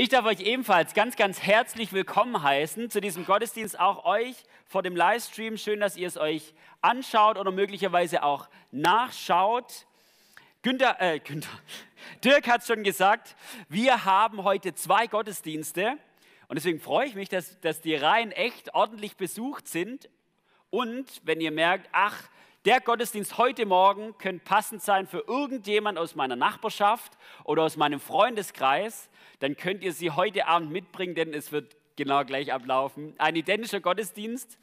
Ich darf euch ebenfalls ganz, ganz herzlich willkommen heißen zu diesem Gottesdienst, auch euch vor dem Livestream. Schön, dass ihr es euch anschaut oder möglicherweise auch nachschaut. Günther, äh, Günther, Dirk hat schon gesagt, wir haben heute zwei Gottesdienste und deswegen freue ich mich, dass, dass die Reihen echt ordentlich besucht sind. Und wenn ihr merkt, ach, der Gottesdienst heute Morgen könnte passend sein für irgendjemand aus meiner Nachbarschaft oder aus meinem Freundeskreis, dann könnt ihr sie heute Abend mitbringen, denn es wird genau gleich ablaufen. Ein identischer Gottesdienst.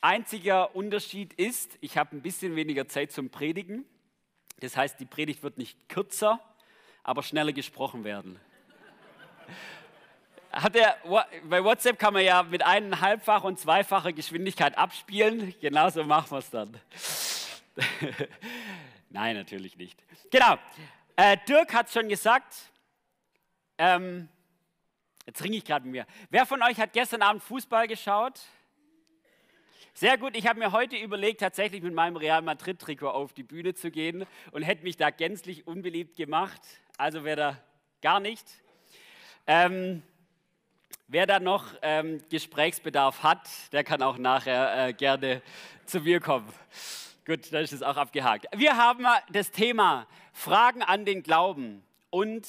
Einziger Unterschied ist, ich habe ein bisschen weniger Zeit zum Predigen. Das heißt, die Predigt wird nicht kürzer, aber schneller gesprochen werden. Hat er, bei WhatsApp kann man ja mit eineinhalbfach und zweifacher Geschwindigkeit abspielen. Genauso machen wir es dann. Nein, natürlich nicht. Genau. Äh, Dirk hat es schon gesagt, ähm, jetzt ringe ich gerade mit mir. Wer von euch hat gestern Abend Fußball geschaut? Sehr gut, ich habe mir heute überlegt, tatsächlich mit meinem Real Madrid-Trikot auf die Bühne zu gehen und hätte mich da gänzlich unbeliebt gemacht. Also wer da gar nicht. Ähm, wer da noch ähm, Gesprächsbedarf hat, der kann auch nachher äh, gerne zu mir kommen. Gut, dann ist es auch abgehakt. Wir haben das Thema Fragen an den Glauben und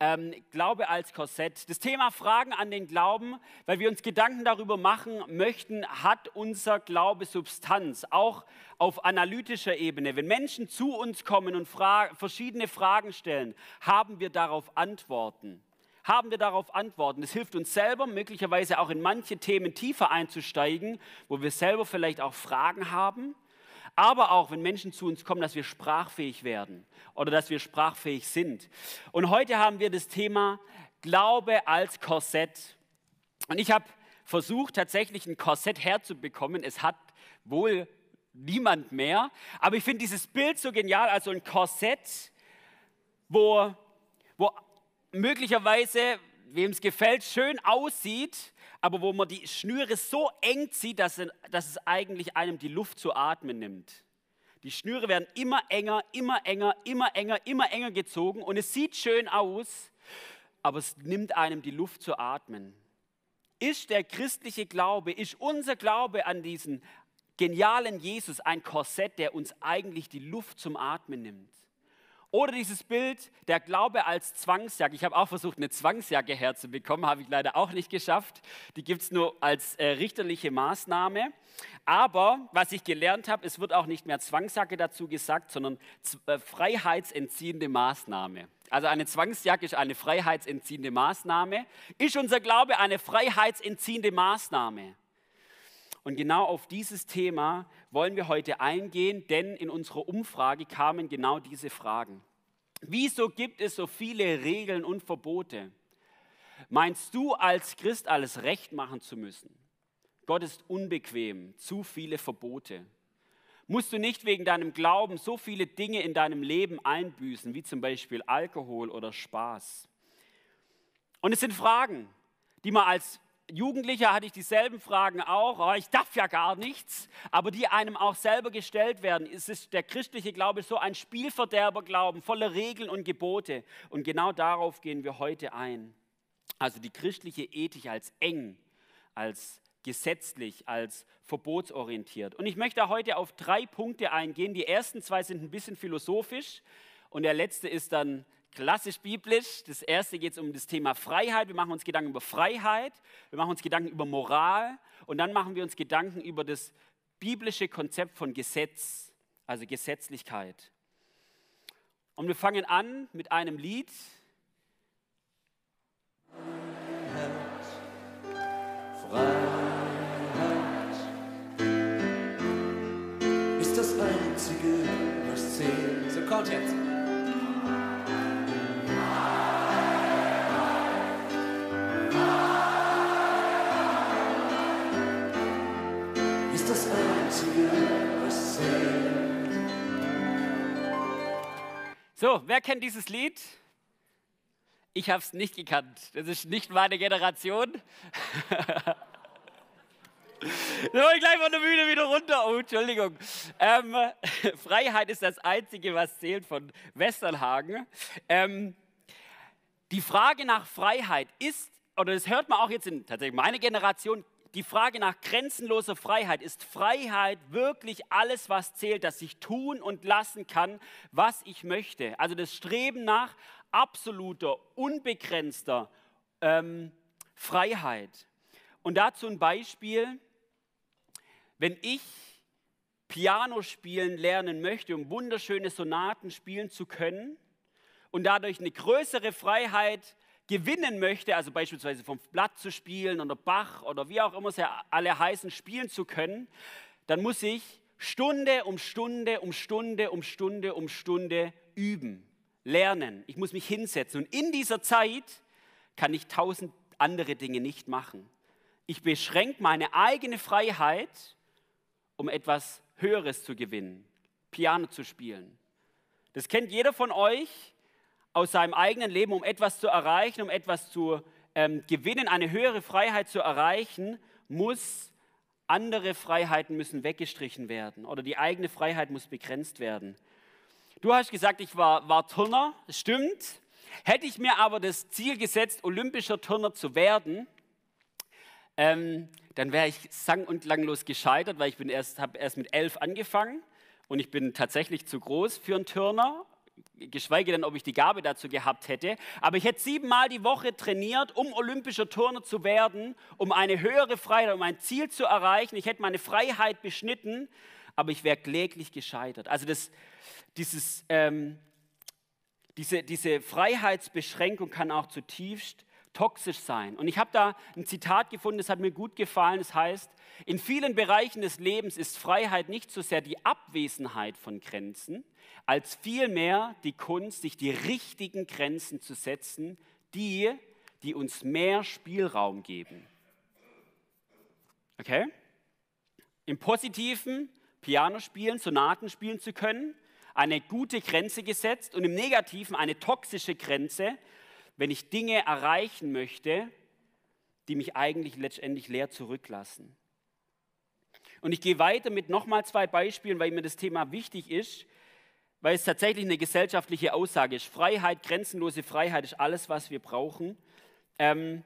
ähm, Glaube als Korsett. Das Thema Fragen an den Glauben, weil wir uns Gedanken darüber machen möchten, hat unser Glaube Substanz, auch auf analytischer Ebene. Wenn Menschen zu uns kommen und fra verschiedene Fragen stellen, haben wir darauf Antworten. Haben wir darauf Antworten? Es hilft uns selber, möglicherweise auch in manche Themen tiefer einzusteigen, wo wir selber vielleicht auch Fragen haben aber auch, wenn Menschen zu uns kommen, dass wir sprachfähig werden oder dass wir sprachfähig sind. Und heute haben wir das Thema Glaube als Korsett. Und ich habe versucht, tatsächlich ein Korsett herzubekommen. Es hat wohl niemand mehr. Aber ich finde dieses Bild so genial, also ein Korsett, wo, wo möglicherweise, wem es gefällt, schön aussieht, aber wo man die Schnüre so eng zieht, dass, dass es eigentlich einem die Luft zu atmen nimmt. Die Schnüre werden immer enger, immer enger, immer enger, immer enger gezogen und es sieht schön aus, aber es nimmt einem die Luft zu atmen. Ist der christliche Glaube, ist unser Glaube an diesen genialen Jesus ein Korsett, der uns eigentlich die Luft zum Atmen nimmt? Oder dieses Bild, der Glaube als Zwangsjacke. Ich habe auch versucht, eine Zwangsjacke herzubekommen, habe ich leider auch nicht geschafft. Die gibt es nur als äh, richterliche Maßnahme. Aber was ich gelernt habe, es wird auch nicht mehr Zwangsjacke dazu gesagt, sondern äh, freiheitsentziehende Maßnahme. Also eine Zwangsjacke ist eine freiheitsentziehende Maßnahme. Ist unser Glaube eine freiheitsentziehende Maßnahme? Und genau auf dieses Thema wollen wir heute eingehen, denn in unserer Umfrage kamen genau diese Fragen. Wieso gibt es so viele Regeln und Verbote? Meinst du als Christ alles recht machen zu müssen? Gott ist unbequem, zu viele Verbote. Musst du nicht wegen deinem Glauben so viele Dinge in deinem Leben einbüßen, wie zum Beispiel Alkohol oder Spaß? Und es sind Fragen, die man als Jugendlicher hatte ich dieselben Fragen auch. Oh, ich darf ja gar nichts, aber die einem auch selber gestellt werden. Es ist der christliche Glaube so ein Spielverderberglauben voller Regeln und Gebote. Und genau darauf gehen wir heute ein. Also die christliche Ethik als eng, als gesetzlich, als verbotsorientiert. Und ich möchte heute auf drei Punkte eingehen. Die ersten zwei sind ein bisschen philosophisch und der letzte ist dann klassisch biblisch. Das erste geht es um das Thema Freiheit. Wir machen uns Gedanken über Freiheit, wir machen uns Gedanken über Moral und dann machen wir uns Gedanken über das biblische Konzept von Gesetz, also Gesetzlichkeit. Und wir fangen an mit einem Lied. Freiheit ist das Einzige, was zählt. So kommt jetzt. So, wer kennt dieses Lied? Ich habe es nicht gekannt. Das ist nicht meine Generation. So, ich gleich von der Bühne wieder runter. Oh, Entschuldigung. Ähm, Freiheit ist das Einzige, was zählt von Westernhagen. Ähm, Die Frage nach Freiheit ist, oder das hört man auch jetzt in tatsächlich meine Generation, die Frage nach grenzenloser Freiheit, ist Freiheit wirklich alles, was zählt, dass ich tun und lassen kann, was ich möchte? Also das Streben nach absoluter, unbegrenzter ähm, Freiheit. Und dazu ein Beispiel, wenn ich Piano spielen lernen möchte, um wunderschöne Sonaten spielen zu können und dadurch eine größere Freiheit gewinnen möchte, also beispielsweise vom Blatt zu spielen oder Bach oder wie auch immer sie alle heißen, spielen zu können, dann muss ich Stunde um Stunde um Stunde um Stunde um Stunde üben, lernen. Ich muss mich hinsetzen und in dieser Zeit kann ich tausend andere Dinge nicht machen. Ich beschränke meine eigene Freiheit, um etwas Höheres zu gewinnen, Piano zu spielen. Das kennt jeder von euch aus seinem eigenen Leben, um etwas zu erreichen, um etwas zu ähm, gewinnen, eine höhere Freiheit zu erreichen, muss andere Freiheiten müssen weggestrichen werden oder die eigene Freiheit muss begrenzt werden. Du hast gesagt, ich war, war Turner, stimmt. Hätte ich mir aber das Ziel gesetzt, olympischer Turner zu werden, ähm, dann wäre ich sang- und langlos gescheitert, weil ich erst, habe erst mit elf angefangen und ich bin tatsächlich zu groß für einen Turner geschweige denn, ob ich die Gabe dazu gehabt hätte. Aber ich hätte siebenmal die Woche trainiert, um olympischer Turner zu werden, um eine höhere Freiheit, um ein Ziel zu erreichen. Ich hätte meine Freiheit beschnitten, aber ich wäre kläglich gescheitert. Also das, dieses, ähm, diese, diese Freiheitsbeschränkung kann auch zutiefst toxisch sein. Und ich habe da ein Zitat gefunden, das hat mir gut gefallen. Das heißt, in vielen Bereichen des Lebens ist Freiheit nicht so sehr die Abwesenheit von Grenzen, als vielmehr die Kunst, sich die richtigen Grenzen zu setzen, die, die uns mehr Spielraum geben. Okay? Im Positiven Piano spielen, Sonaten spielen zu können, eine gute Grenze gesetzt und im Negativen eine toxische Grenze, wenn ich Dinge erreichen möchte, die mich eigentlich letztendlich leer zurücklassen. Und ich gehe weiter mit nochmal zwei Beispielen, weil mir das Thema wichtig ist, weil es tatsächlich eine gesellschaftliche Aussage ist. Freiheit, grenzenlose Freiheit ist alles, was wir brauchen. Ähm,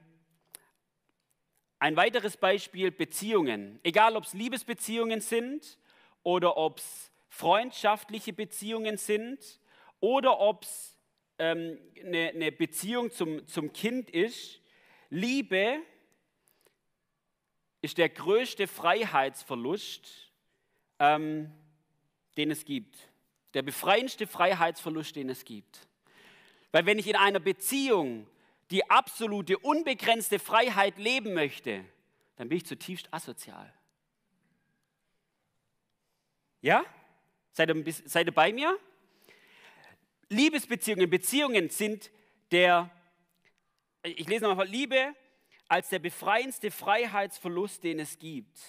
ein weiteres Beispiel, Beziehungen. Egal, ob es Liebesbeziehungen sind oder ob es freundschaftliche Beziehungen sind oder ob es ähm, eine, eine Beziehung zum, zum Kind ist, Liebe ist der größte Freiheitsverlust, ähm, den es gibt. Der befreiendste Freiheitsverlust, den es gibt. Weil wenn ich in einer Beziehung die absolute, unbegrenzte Freiheit leben möchte, dann bin ich zutiefst asozial. Ja? Seid ihr, seid ihr bei mir? Liebesbeziehungen, Beziehungen sind der, ich lese nochmal, Liebe als der befreiendste Freiheitsverlust, den es gibt.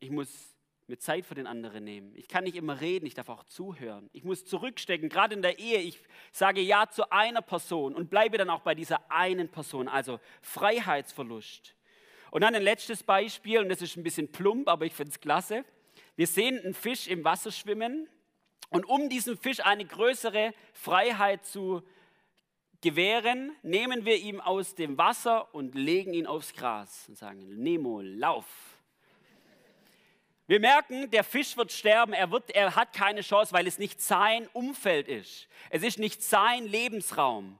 Ich muss mir Zeit für den anderen nehmen. Ich kann nicht immer reden, ich darf auch zuhören. Ich muss zurückstecken, gerade in der Ehe. Ich sage Ja zu einer Person und bleibe dann auch bei dieser einen Person, also Freiheitsverlust. Und dann ein letztes Beispiel, und das ist ein bisschen plump, aber ich finde es klasse. Wir sehen einen Fisch im Wasser schwimmen und um diesem Fisch eine größere Freiheit zu gewähren, nehmen wir ihn aus dem Wasser und legen ihn aufs Gras und sagen, Nemo, lauf. Wir merken, der Fisch wird sterben, er, wird, er hat keine Chance, weil es nicht sein Umfeld ist. Es ist nicht sein Lebensraum.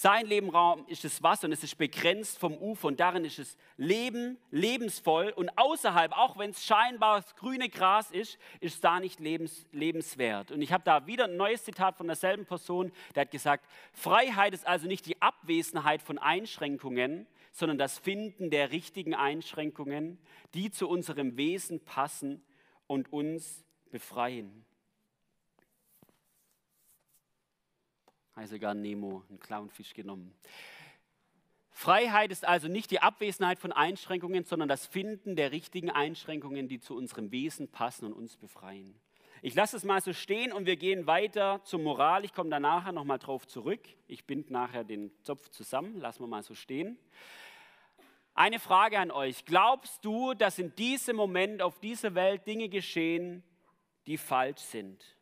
Sein Lebenraum ist das Wasser und es ist begrenzt vom Ufer und darin ist es Leben, lebensvoll und außerhalb, auch wenn es scheinbar das grüne Gras ist, ist es da nicht lebens, lebenswert. Und ich habe da wieder ein neues Zitat von derselben Person, der hat gesagt, Freiheit ist also nicht die Abwesenheit von Einschränkungen, sondern das Finden der richtigen Einschränkungen, die zu unserem Wesen passen und uns befreien. Heißt sogar Nemo, ein Clownfisch genommen. Freiheit ist also nicht die Abwesenheit von Einschränkungen, sondern das Finden der richtigen Einschränkungen, die zu unserem Wesen passen und uns befreien. Ich lasse es mal so stehen und wir gehen weiter zur Moral. Ich komme da nachher nochmal drauf zurück. Ich binde nachher den Zopf zusammen. Lassen wir mal so stehen. Eine Frage an euch. Glaubst du, dass in diesem Moment auf dieser Welt Dinge geschehen, die falsch sind?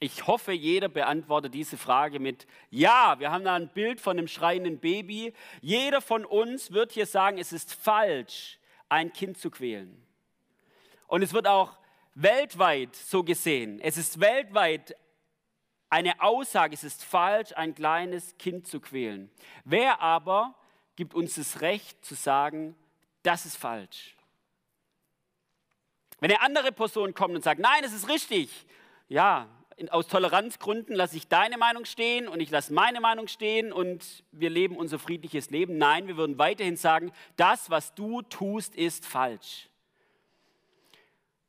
Ich hoffe, jeder beantwortet diese Frage mit Ja. Wir haben da ein Bild von einem schreienden Baby. Jeder von uns wird hier sagen, es ist falsch, ein Kind zu quälen. Und es wird auch weltweit so gesehen. Es ist weltweit eine Aussage, es ist falsch, ein kleines Kind zu quälen. Wer aber gibt uns das Recht zu sagen, das ist falsch? Wenn eine andere Person kommt und sagt, nein, es ist richtig, ja, aus Toleranzgründen lasse ich deine Meinung stehen und ich lasse meine Meinung stehen und wir leben unser friedliches Leben. Nein, wir würden weiterhin sagen, das, was du tust, ist falsch.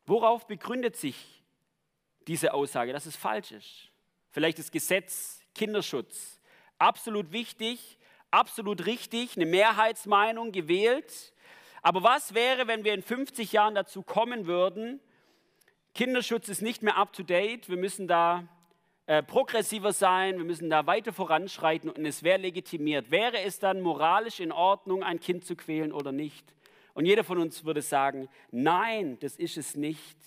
Worauf begründet sich diese Aussage, dass es falsch ist? Vielleicht das Gesetz Kinderschutz. Absolut wichtig, absolut richtig, eine Mehrheitsmeinung gewählt. Aber was wäre, wenn wir in 50 Jahren dazu kommen würden, Kinderschutz ist nicht mehr up-to-date, wir müssen da äh, progressiver sein, wir müssen da weiter voranschreiten und es wäre legitimiert. Wäre es dann moralisch in Ordnung, ein Kind zu quälen oder nicht? Und jeder von uns würde sagen, nein, das ist es nicht.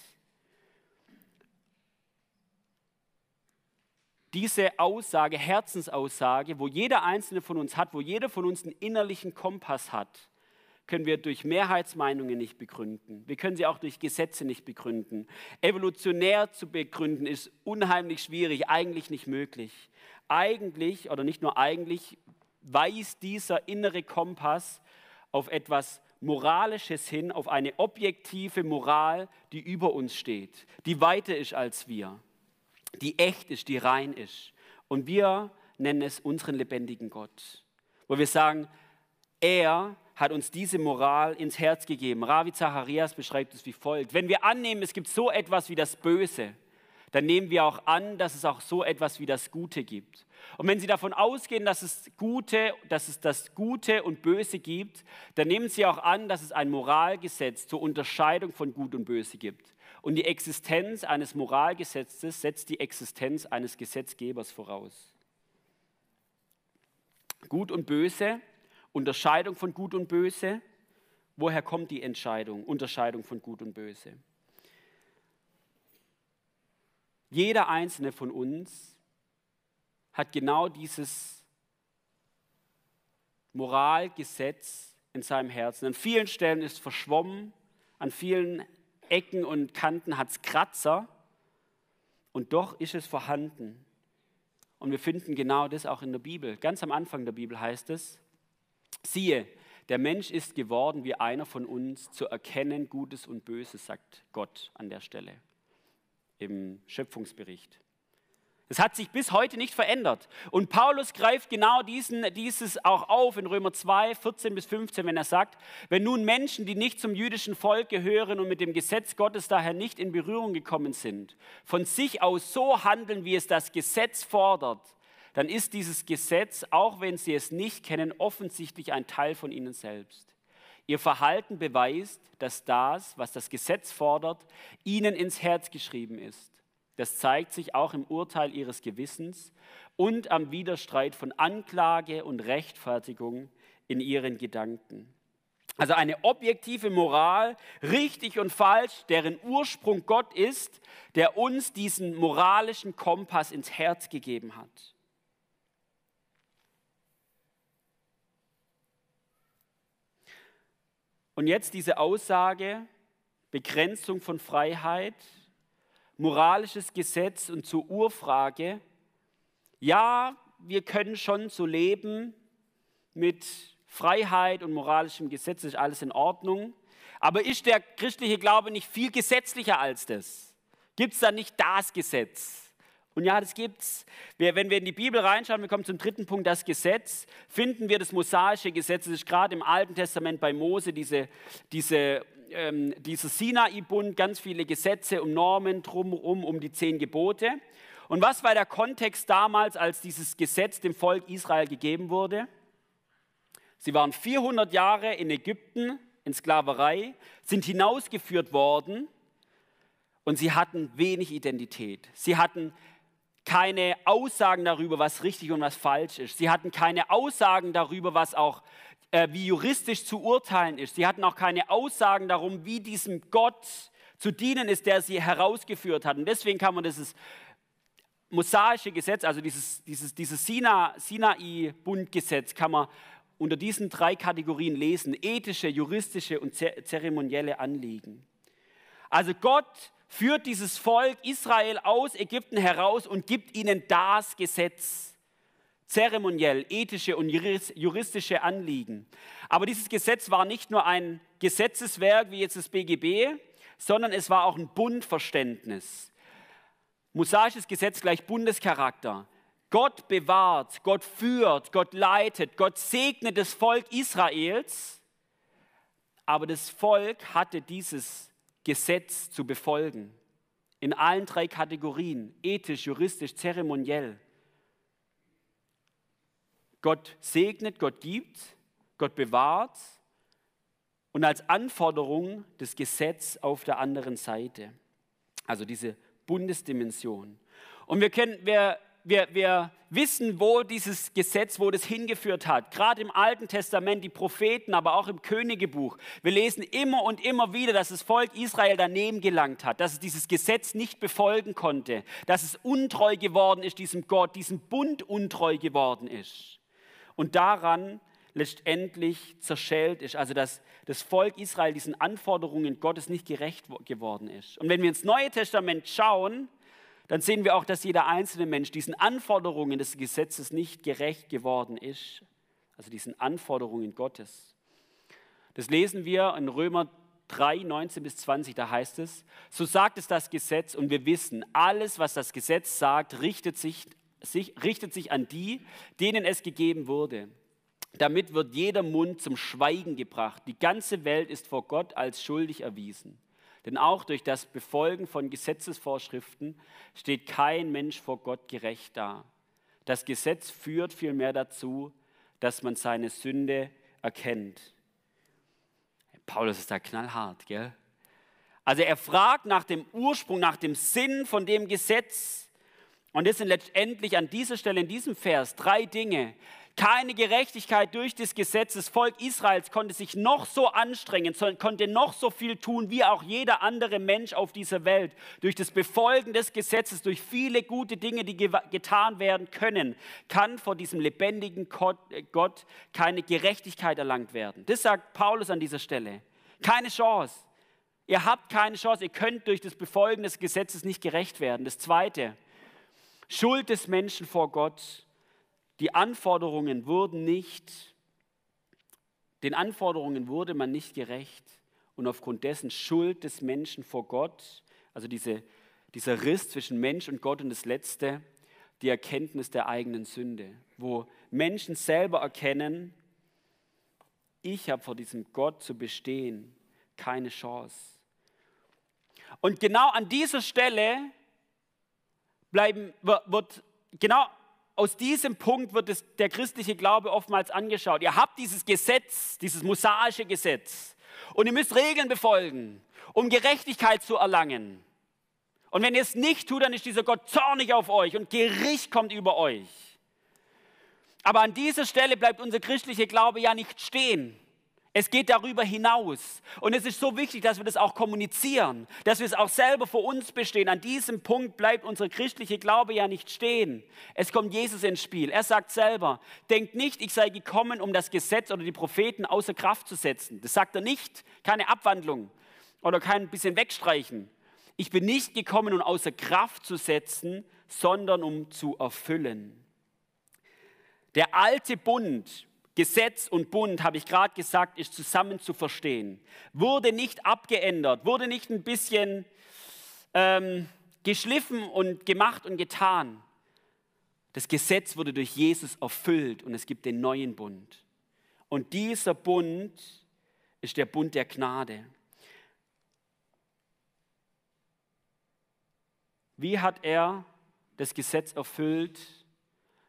Diese Aussage, Herzensaussage, wo jeder einzelne von uns hat, wo jeder von uns einen innerlichen Kompass hat, können wir durch Mehrheitsmeinungen nicht begründen. Wir können sie auch durch Gesetze nicht begründen. Evolutionär zu begründen ist unheimlich schwierig, eigentlich nicht möglich. Eigentlich, oder nicht nur eigentlich, weist dieser innere Kompass auf etwas Moralisches hin, auf eine objektive Moral, die über uns steht, die weiter ist als wir, die echt ist, die rein ist. Und wir nennen es unseren lebendigen Gott, wo wir sagen, er hat uns diese Moral ins Herz gegeben. Ravi Zacharias beschreibt es wie folgt. Wenn wir annehmen, es gibt so etwas wie das Böse, dann nehmen wir auch an, dass es auch so etwas wie das Gute gibt. Und wenn Sie davon ausgehen, dass es Gute, dass es das Gute und Böse gibt, dann nehmen Sie auch an, dass es ein Moralgesetz zur Unterscheidung von Gut und Böse gibt. Und die Existenz eines Moralgesetzes setzt die Existenz eines Gesetzgebers voraus. Gut und Böse Unterscheidung von Gut und Böse. Woher kommt die Entscheidung, Unterscheidung von Gut und Böse? Jeder einzelne von uns hat genau dieses Moralgesetz in seinem Herzen. An vielen Stellen ist verschwommen, an vielen Ecken und Kanten hat es Kratzer und doch ist es vorhanden. Und wir finden genau das auch in der Bibel. Ganz am Anfang der Bibel heißt es, Siehe, der Mensch ist geworden wie einer von uns, zu erkennen Gutes und Böses, sagt Gott an der Stelle im Schöpfungsbericht. Es hat sich bis heute nicht verändert. Und Paulus greift genau diesen, dieses auch auf in Römer 2, 14 bis 15, wenn er sagt, wenn nun Menschen, die nicht zum jüdischen Volk gehören und mit dem Gesetz Gottes daher nicht in Berührung gekommen sind, von sich aus so handeln, wie es das Gesetz fordert, dann ist dieses Gesetz, auch wenn sie es nicht kennen, offensichtlich ein Teil von ihnen selbst. Ihr Verhalten beweist, dass das, was das Gesetz fordert, ihnen ins Herz geschrieben ist. Das zeigt sich auch im Urteil ihres Gewissens und am Widerstreit von Anklage und Rechtfertigung in ihren Gedanken. Also eine objektive Moral, richtig und falsch, deren Ursprung Gott ist, der uns diesen moralischen Kompass ins Herz gegeben hat. Und jetzt diese Aussage, Begrenzung von Freiheit, moralisches Gesetz und zur Urfrage, ja, wir können schon so leben mit Freiheit und moralischem Gesetz, ist alles in Ordnung. Aber ist der christliche Glaube nicht viel gesetzlicher als das? Gibt es da nicht das Gesetz? Und ja, das gibt's. wenn wir in die Bibel reinschauen, wir kommen zum dritten Punkt, das Gesetz, finden wir das mosaische Gesetz. Das ist gerade im Alten Testament bei Mose diese, diese, ähm, dieser Sinai-Bund, ganz viele Gesetze und Normen drumherum um die zehn Gebote. Und was war der Kontext damals, als dieses Gesetz dem Volk Israel gegeben wurde? Sie waren 400 Jahre in Ägypten in Sklaverei, sind hinausgeführt worden und sie hatten wenig Identität. Sie hatten keine Aussagen darüber, was richtig und was falsch ist. Sie hatten keine Aussagen darüber, was auch äh, wie juristisch zu urteilen ist. Sie hatten auch keine Aussagen darum, wie diesem Gott zu dienen ist, der sie herausgeführt hat. Und deswegen kann man dieses mosaische Gesetz, also dieses, dieses, dieses Sinai-Bundgesetz, kann man unter diesen drei Kategorien lesen. Ethische, juristische und zeremonielle Anliegen. Also Gott führt dieses Volk Israel aus Ägypten heraus und gibt ihnen das Gesetz. Zeremoniell, ethische und juristische Anliegen. Aber dieses Gesetz war nicht nur ein Gesetzeswerk wie jetzt das BGB, sondern es war auch ein Bundverständnis. Mosaisches Gesetz gleich Bundescharakter. Gott bewahrt, Gott führt, Gott leitet, Gott segnet das Volk Israels, aber das Volk hatte dieses Gesetz zu befolgen. In allen drei Kategorien, ethisch, juristisch, zeremoniell. Gott segnet, Gott gibt, Gott bewahrt und als Anforderung das Gesetz auf der anderen Seite. Also diese Bundesdimension. Und wir, können, wir wir, wir wissen, wo dieses Gesetz, wo das hingeführt hat. Gerade im Alten Testament, die Propheten, aber auch im Königebuch. Wir lesen immer und immer wieder, dass das Volk Israel daneben gelangt hat, dass es dieses Gesetz nicht befolgen konnte, dass es untreu geworden ist diesem Gott, diesem Bund untreu geworden ist. Und daran letztendlich zerschellt ist, also dass das Volk Israel diesen Anforderungen Gottes nicht gerecht geworden ist. Und wenn wir ins Neue Testament schauen, dann sehen wir auch, dass jeder einzelne Mensch diesen Anforderungen des Gesetzes nicht gerecht geworden ist. Also diesen Anforderungen Gottes. Das lesen wir in Römer 3, 19 bis 20, da heißt es, so sagt es das Gesetz und wir wissen, alles, was das Gesetz sagt, richtet sich, sich, richtet sich an die, denen es gegeben wurde. Damit wird jeder Mund zum Schweigen gebracht. Die ganze Welt ist vor Gott als schuldig erwiesen. Denn auch durch das Befolgen von Gesetzesvorschriften steht kein Mensch vor Gott gerecht da. Das Gesetz führt vielmehr dazu, dass man seine Sünde erkennt. Paulus ist da knallhart, gell? Also er fragt nach dem Ursprung, nach dem Sinn von dem Gesetz. Und das sind letztendlich an dieser Stelle in diesem Vers drei Dinge, keine Gerechtigkeit durch das Gesetz. Das Volk Israels konnte sich noch so anstrengen, konnte noch so viel tun, wie auch jeder andere Mensch auf dieser Welt. Durch das Befolgen des Gesetzes, durch viele gute Dinge, die getan werden können, kann vor diesem lebendigen Gott keine Gerechtigkeit erlangt werden. Das sagt Paulus an dieser Stelle. Keine Chance. Ihr habt keine Chance. Ihr könnt durch das Befolgen des Gesetzes nicht gerecht werden. Das Zweite, Schuld des Menschen vor Gott die Anforderungen wurden nicht, den Anforderungen wurde man nicht gerecht und aufgrund dessen Schuld des Menschen vor Gott, also diese, dieser Riss zwischen Mensch und Gott und das Letzte, die Erkenntnis der eigenen Sünde, wo Menschen selber erkennen, ich habe vor diesem Gott zu bestehen keine Chance. Und genau an dieser Stelle bleiben, wird, genau aus diesem Punkt wird es, der christliche Glaube oftmals angeschaut. Ihr habt dieses Gesetz, dieses mosaische Gesetz und ihr müsst Regeln befolgen, um Gerechtigkeit zu erlangen. Und wenn ihr es nicht tut, dann ist dieser Gott zornig auf euch und Gericht kommt über euch. Aber an dieser Stelle bleibt unser christlicher Glaube ja nicht stehen. Es geht darüber hinaus. Und es ist so wichtig, dass wir das auch kommunizieren, dass wir es auch selber vor uns bestehen. An diesem Punkt bleibt unser christlicher Glaube ja nicht stehen. Es kommt Jesus ins Spiel. Er sagt selber, denkt nicht, ich sei gekommen, um das Gesetz oder die Propheten außer Kraft zu setzen. Das sagt er nicht. Keine Abwandlung oder kein bisschen wegstreichen. Ich bin nicht gekommen, um außer Kraft zu setzen, sondern um zu erfüllen. Der alte Bund Gesetz und Bund, habe ich gerade gesagt, ist zusammen zu verstehen. Wurde nicht abgeändert, wurde nicht ein bisschen ähm, geschliffen und gemacht und getan. Das Gesetz wurde durch Jesus erfüllt und es gibt den neuen Bund. Und dieser Bund ist der Bund der Gnade. Wie hat er das Gesetz erfüllt?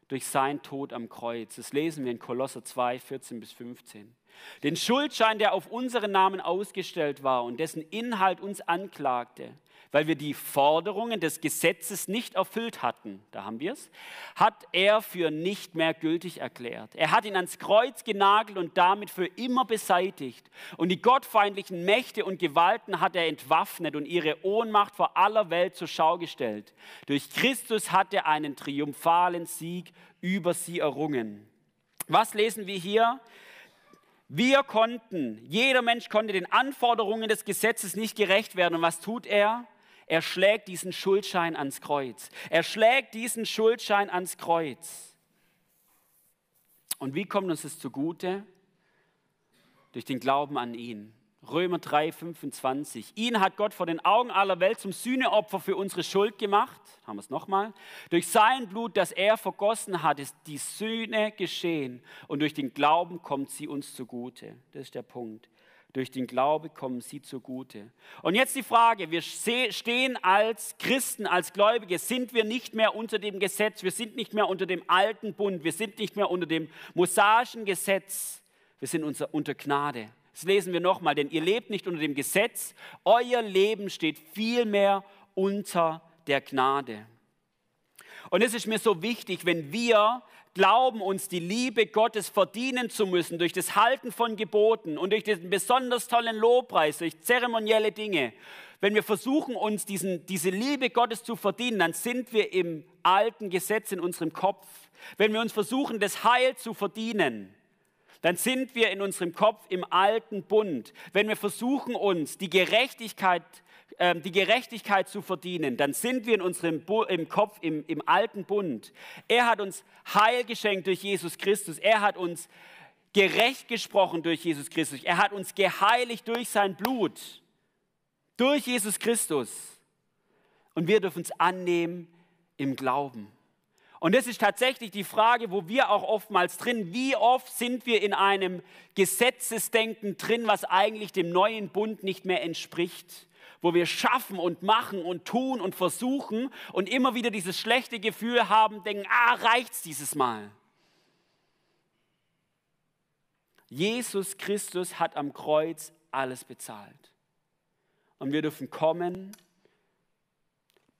Durch seinen Tod am Kreuz. Das lesen wir in Kolosser 2, 14 bis 15. Den Schuldschein, der auf unseren Namen ausgestellt war und dessen Inhalt uns anklagte, weil wir die Forderungen des Gesetzes nicht erfüllt hatten, da haben wir es, hat er für nicht mehr gültig erklärt. Er hat ihn ans Kreuz genagelt und damit für immer beseitigt. Und die gottfeindlichen Mächte und Gewalten hat er entwaffnet und ihre Ohnmacht vor aller Welt zur Schau gestellt. Durch Christus hat er einen triumphalen Sieg über sie errungen. Was lesen wir hier? Wir konnten, jeder Mensch konnte den Anforderungen des Gesetzes nicht gerecht werden. Und was tut er? Er schlägt diesen Schuldschein ans Kreuz. Er schlägt diesen Schuldschein ans Kreuz. Und wie kommt uns das zugute? Durch den Glauben an ihn. Römer 3, 25. Ihn hat Gott vor den Augen aller Welt zum Sühneopfer für unsere Schuld gemacht. Haben wir es nochmal. Durch sein Blut, das er vergossen hat, ist die Sühne geschehen. Und durch den Glauben kommt sie uns zugute. Das ist der Punkt. Durch den Glaube kommen sie zugute. Und jetzt die Frage, wir stehen als Christen, als Gläubige, sind wir nicht mehr unter dem Gesetz, wir sind nicht mehr unter dem alten Bund, wir sind nicht mehr unter dem mosaischen Gesetz, wir sind unter Gnade. Das lesen wir nochmal, denn ihr lebt nicht unter dem Gesetz, euer Leben steht vielmehr unter der Gnade. Und es ist mir so wichtig, wenn wir glauben, uns die Liebe Gottes verdienen zu müssen durch das Halten von Geboten und durch diesen besonders tollen Lobpreis, durch zeremonielle Dinge. Wenn wir versuchen, uns diesen, diese Liebe Gottes zu verdienen, dann sind wir im alten Gesetz in unserem Kopf. Wenn wir uns versuchen, das Heil zu verdienen, dann sind wir in unserem Kopf im alten Bund. Wenn wir versuchen, uns die Gerechtigkeit zu ähm, die Gerechtigkeit zu verdienen, dann sind wir in unserem Bu im Kopf im, im alten Bund. Er hat uns Heil geschenkt durch Jesus Christus. Er hat uns gerecht gesprochen durch Jesus Christus. Er hat uns geheiligt durch sein Blut, durch Jesus Christus. Und wir dürfen es annehmen im Glauben. Und das ist tatsächlich die Frage, wo wir auch oftmals drin, wie oft sind wir in einem Gesetzesdenken drin, was eigentlich dem neuen Bund nicht mehr entspricht wo wir schaffen und machen und tun und versuchen und immer wieder dieses schlechte Gefühl haben, denken, ah, reicht's dieses Mal. Jesus Christus hat am Kreuz alles bezahlt. Und wir dürfen kommen,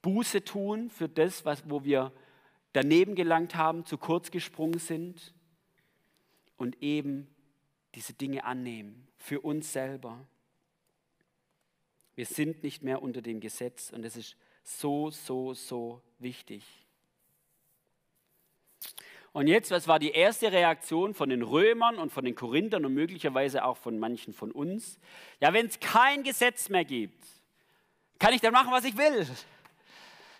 Buße tun für das, was, wo wir daneben gelangt haben, zu kurz gesprungen sind und eben diese Dinge annehmen für uns selber. Wir sind nicht mehr unter dem Gesetz und es ist so, so, so wichtig. Und jetzt, was war die erste Reaktion von den Römern und von den Korinthern und möglicherweise auch von manchen von uns? Ja, wenn es kein Gesetz mehr gibt, kann ich dann machen, was ich will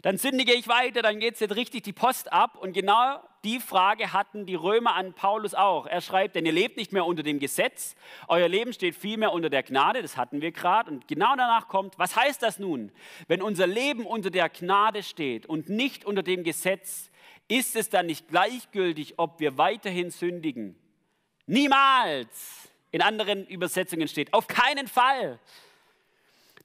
dann sündige ich weiter, dann geht es jetzt richtig die Post ab. Und genau die Frage hatten die Römer an Paulus auch. Er schreibt, denn ihr lebt nicht mehr unter dem Gesetz, euer Leben steht vielmehr unter der Gnade, das hatten wir gerade. Und genau danach kommt, was heißt das nun? Wenn unser Leben unter der Gnade steht und nicht unter dem Gesetz, ist es dann nicht gleichgültig, ob wir weiterhin sündigen? Niemals! In anderen Übersetzungen steht, auf keinen Fall.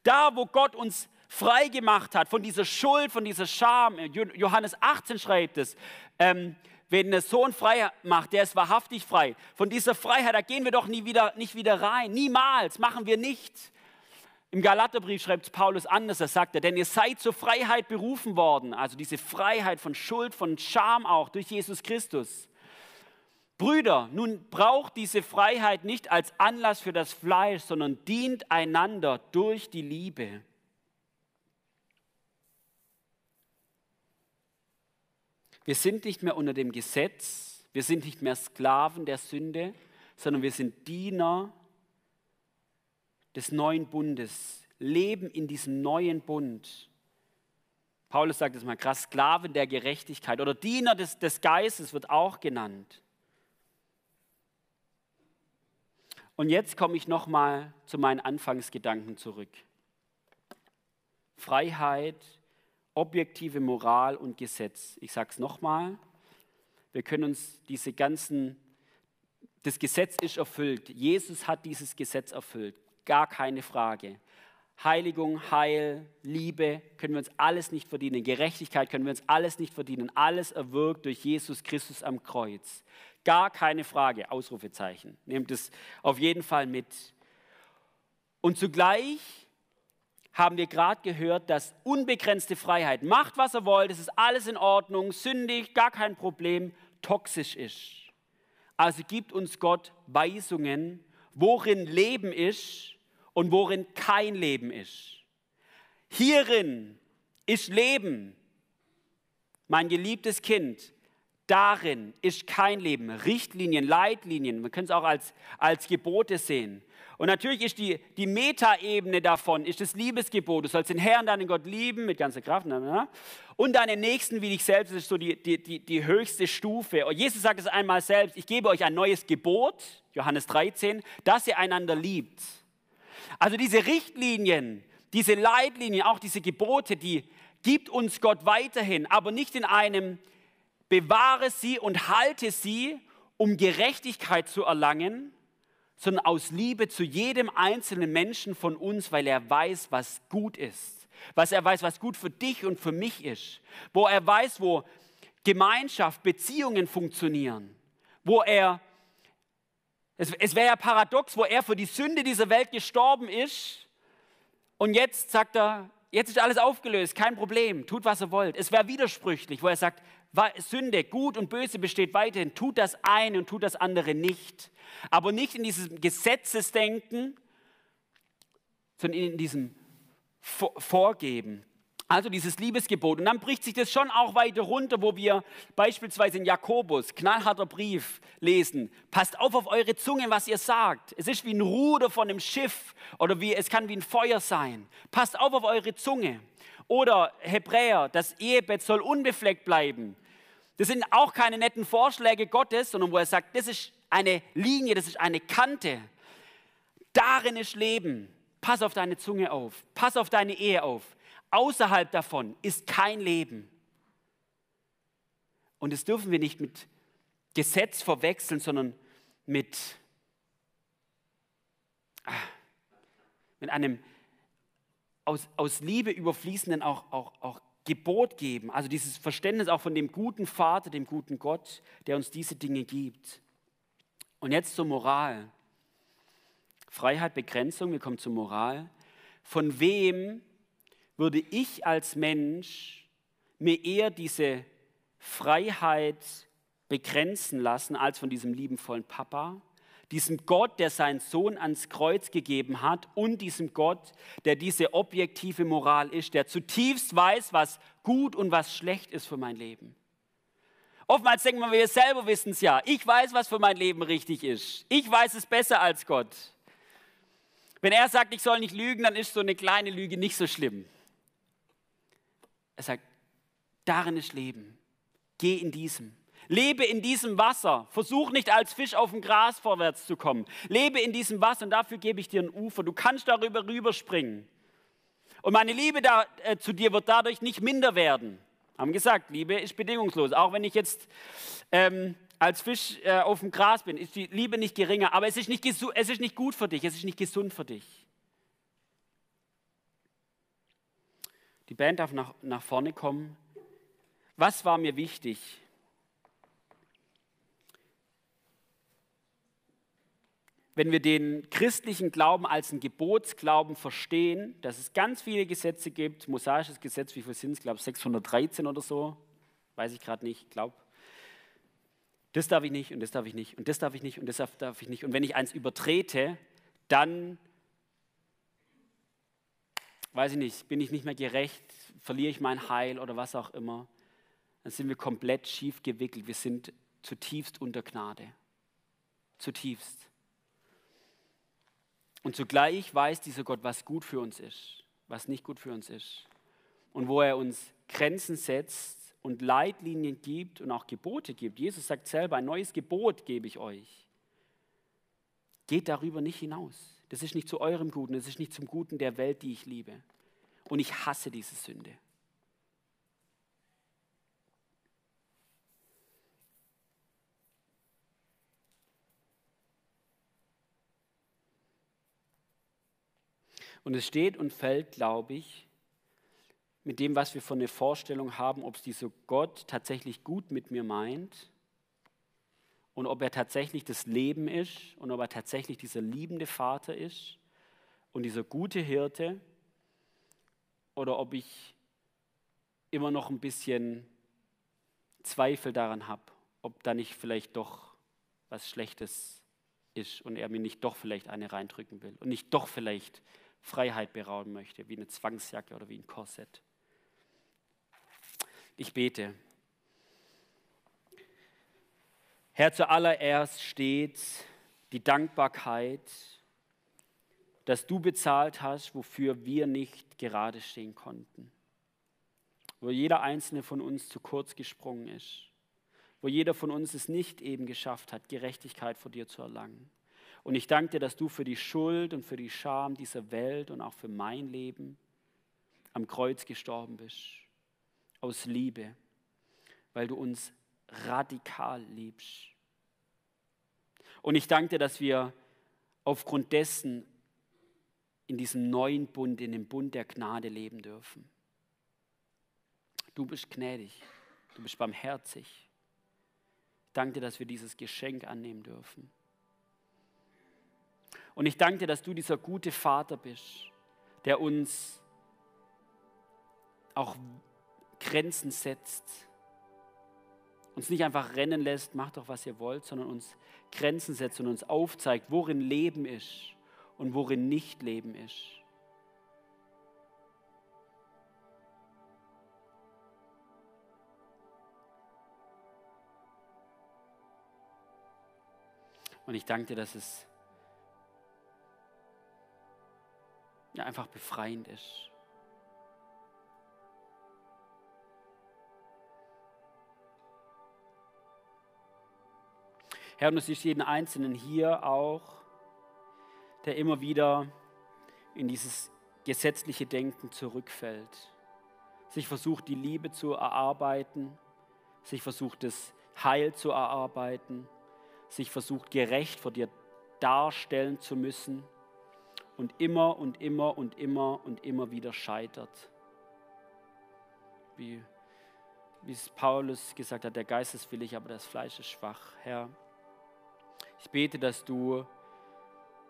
Da, wo Gott uns frei gemacht hat von dieser Schuld, von dieser Scham. Johannes 18 schreibt es. Ähm, wenn der Sohn frei macht, der ist wahrhaftig frei. Von dieser Freiheit, da gehen wir doch nie wieder, nicht wieder rein. Niemals, machen wir nicht. Im Galaterbrief schreibt Paulus anders, da sagt er, denn ihr seid zur Freiheit berufen worden. Also diese Freiheit von Schuld, von Scham auch durch Jesus Christus. Brüder, nun braucht diese Freiheit nicht als Anlass für das Fleisch, sondern dient einander durch die Liebe. Wir sind nicht mehr unter dem Gesetz, wir sind nicht mehr Sklaven der Sünde, sondern wir sind Diener des neuen Bundes, leben in diesem neuen Bund. Paulus sagt es mal krass, Sklaven der Gerechtigkeit oder Diener des, des Geistes wird auch genannt. Und jetzt komme ich nochmal zu meinen Anfangsgedanken zurück. Freiheit objektive Moral und Gesetz. Ich sage es nochmal, wir können uns diese ganzen, das Gesetz ist erfüllt. Jesus hat dieses Gesetz erfüllt, gar keine Frage. Heiligung, Heil, Liebe können wir uns alles nicht verdienen. Gerechtigkeit können wir uns alles nicht verdienen. Alles erwirkt durch Jesus Christus am Kreuz. Gar keine Frage, Ausrufezeichen. Nehmt es auf jeden Fall mit. Und zugleich haben wir gerade gehört, dass unbegrenzte Freiheit, macht was er wollt, es ist alles in Ordnung, sündig, gar kein Problem, toxisch ist. Also gibt uns Gott Weisungen, worin Leben ist und worin kein Leben ist. Hierin ist Leben, mein geliebtes Kind. Darin ist kein Leben. Richtlinien, Leitlinien, man könnte es auch als, als Gebote sehen. Und natürlich ist die, die Metaebene davon, ist das Liebesgebot. Du sollst den Herrn, deinen Gott lieben mit ganzer Kraft. Und deinen Nächsten wie dich selbst, das ist so die, die, die, die höchste Stufe. Und Jesus sagt es einmal selbst, ich gebe euch ein neues Gebot, Johannes 13, dass ihr einander liebt. Also diese Richtlinien, diese Leitlinien, auch diese Gebote, die gibt uns Gott weiterhin, aber nicht in einem bewahre sie und halte sie, um Gerechtigkeit zu erlangen, sondern aus Liebe zu jedem einzelnen Menschen von uns, weil er weiß, was gut ist. Was er weiß, was gut für dich und für mich ist. Wo er weiß, wo Gemeinschaft, Beziehungen funktionieren. Wo er, es, es wäre ja paradox, wo er für die Sünde dieser Welt gestorben ist. Und jetzt sagt er, jetzt ist alles aufgelöst, kein Problem, tut, was ihr wollt. Es wäre widersprüchlich, wo er sagt, Sünde, Gut und Böse besteht weiterhin. Tut das eine und tut das andere nicht. Aber nicht in diesem Gesetzesdenken, sondern in diesem Vorgeben. Also dieses Liebesgebot. Und dann bricht sich das schon auch weiter runter, wo wir beispielsweise in Jakobus, knallharter Brief, lesen. Passt auf auf eure Zunge, was ihr sagt. Es ist wie ein Ruder von einem Schiff oder wie, es kann wie ein Feuer sein. Passt auf auf eure Zunge. Oder Hebräer, das Ehebett soll unbefleckt bleiben. Das sind auch keine netten Vorschläge Gottes, sondern wo er sagt, das ist eine Linie, das ist eine Kante. Darin ist Leben. Pass auf deine Zunge auf. Pass auf deine Ehe auf. Außerhalb davon ist kein Leben. Und das dürfen wir nicht mit Gesetz verwechseln, sondern mit, ah, mit einem aus, aus Liebe überfließenden auch, auch, auch Gebot geben, also dieses Verständnis auch von dem guten Vater, dem guten Gott, der uns diese Dinge gibt. Und jetzt zur Moral. Freiheit, Begrenzung, wir kommen zur Moral. Von wem würde ich als Mensch mir eher diese Freiheit begrenzen lassen als von diesem liebenvollen Papa? Diesem Gott, der seinen Sohn ans Kreuz gegeben hat und diesem Gott, der diese objektive Moral ist, der zutiefst weiß, was gut und was schlecht ist für mein Leben. Oftmals denken wir, wir selber wissen es ja. Ich weiß, was für mein Leben richtig ist. Ich weiß es besser als Gott. Wenn er sagt, ich soll nicht lügen, dann ist so eine kleine Lüge nicht so schlimm. Er sagt, darin ist Leben. Geh in diesem. Lebe in diesem Wasser. Versuch nicht als Fisch auf dem Gras vorwärts zu kommen. Lebe in diesem Wasser und dafür gebe ich dir ein Ufer. Du kannst darüber rüberspringen. Und meine Liebe da, äh, zu dir wird dadurch nicht minder werden. Haben gesagt, Liebe ist bedingungslos. Auch wenn ich jetzt ähm, als Fisch äh, auf dem Gras bin, ist die Liebe nicht geringer. Aber es ist nicht, es ist nicht gut für dich, es ist nicht gesund für dich. Die Band darf nach, nach vorne kommen. Was war mir wichtig? Wenn wir den christlichen Glauben als einen Gebotsglauben verstehen, dass es ganz viele Gesetze gibt, mosaisches Gesetz, wie viel sind es, glaube ich, 613 oder so, weiß ich gerade nicht, glaube. Das darf ich nicht und das darf ich nicht und das darf ich nicht und das darf ich nicht. Und wenn ich eins übertrete, dann, weiß ich nicht, bin ich nicht mehr gerecht, verliere ich mein Heil oder was auch immer. Dann sind wir komplett schief gewickelt. Wir sind zutiefst unter Gnade. Zutiefst. Und zugleich weiß dieser Gott, was gut für uns ist, was nicht gut für uns ist. Und wo er uns Grenzen setzt und Leitlinien gibt und auch Gebote gibt. Jesus sagt selber, ein neues Gebot gebe ich euch. Geht darüber nicht hinaus. Das ist nicht zu eurem Guten, das ist nicht zum Guten der Welt, die ich liebe. Und ich hasse diese Sünde. Und es steht und fällt, glaube ich, mit dem, was wir von der Vorstellung haben, ob es dieser Gott tatsächlich gut mit mir meint und ob er tatsächlich das Leben ist und ob er tatsächlich dieser liebende Vater ist und dieser gute Hirte oder ob ich immer noch ein bisschen Zweifel daran habe, ob da nicht vielleicht doch was Schlechtes ist und er mir nicht doch vielleicht eine reindrücken will und nicht doch vielleicht Freiheit berauben möchte, wie eine Zwangsjacke oder wie ein Korsett. Ich bete. Herr, zuallererst steht die Dankbarkeit, dass du bezahlt hast, wofür wir nicht gerade stehen konnten. Wo jeder einzelne von uns zu kurz gesprungen ist. Wo jeder von uns es nicht eben geschafft hat, Gerechtigkeit vor dir zu erlangen. Und ich danke dir, dass du für die Schuld und für die Scham dieser Welt und auch für mein Leben am Kreuz gestorben bist. Aus Liebe, weil du uns radikal liebst. Und ich danke dir, dass wir aufgrund dessen in diesem neuen Bund, in dem Bund der Gnade leben dürfen. Du bist gnädig, du bist barmherzig. Ich danke dir, dass wir dieses Geschenk annehmen dürfen. Und ich danke dir, dass du dieser gute Vater bist, der uns auch Grenzen setzt, uns nicht einfach rennen lässt, macht doch, was ihr wollt, sondern uns Grenzen setzt und uns aufzeigt, worin Leben ist und worin nicht Leben ist. Und ich danke dir, dass es einfach befreiend ist. Herr, und es ist jeden Einzelnen hier auch, der immer wieder in dieses gesetzliche Denken zurückfällt, sich versucht, die Liebe zu erarbeiten, sich versucht, das Heil zu erarbeiten, sich versucht, gerecht vor dir darstellen zu müssen und immer und immer und immer und immer wieder scheitert. Wie, wie es Paulus gesagt hat, der Geist ist willig, aber das Fleisch ist schwach. Herr, ich bete, dass du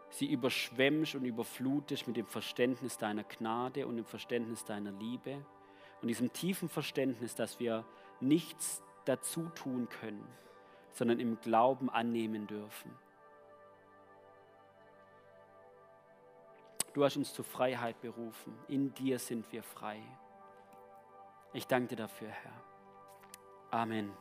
sie überschwemmst und überflutest mit dem Verständnis deiner Gnade und dem Verständnis deiner Liebe und diesem tiefen Verständnis, dass wir nichts dazu tun können, sondern im Glauben annehmen dürfen. Du hast uns zur Freiheit berufen. In dir sind wir frei. Ich danke dir dafür, Herr. Amen.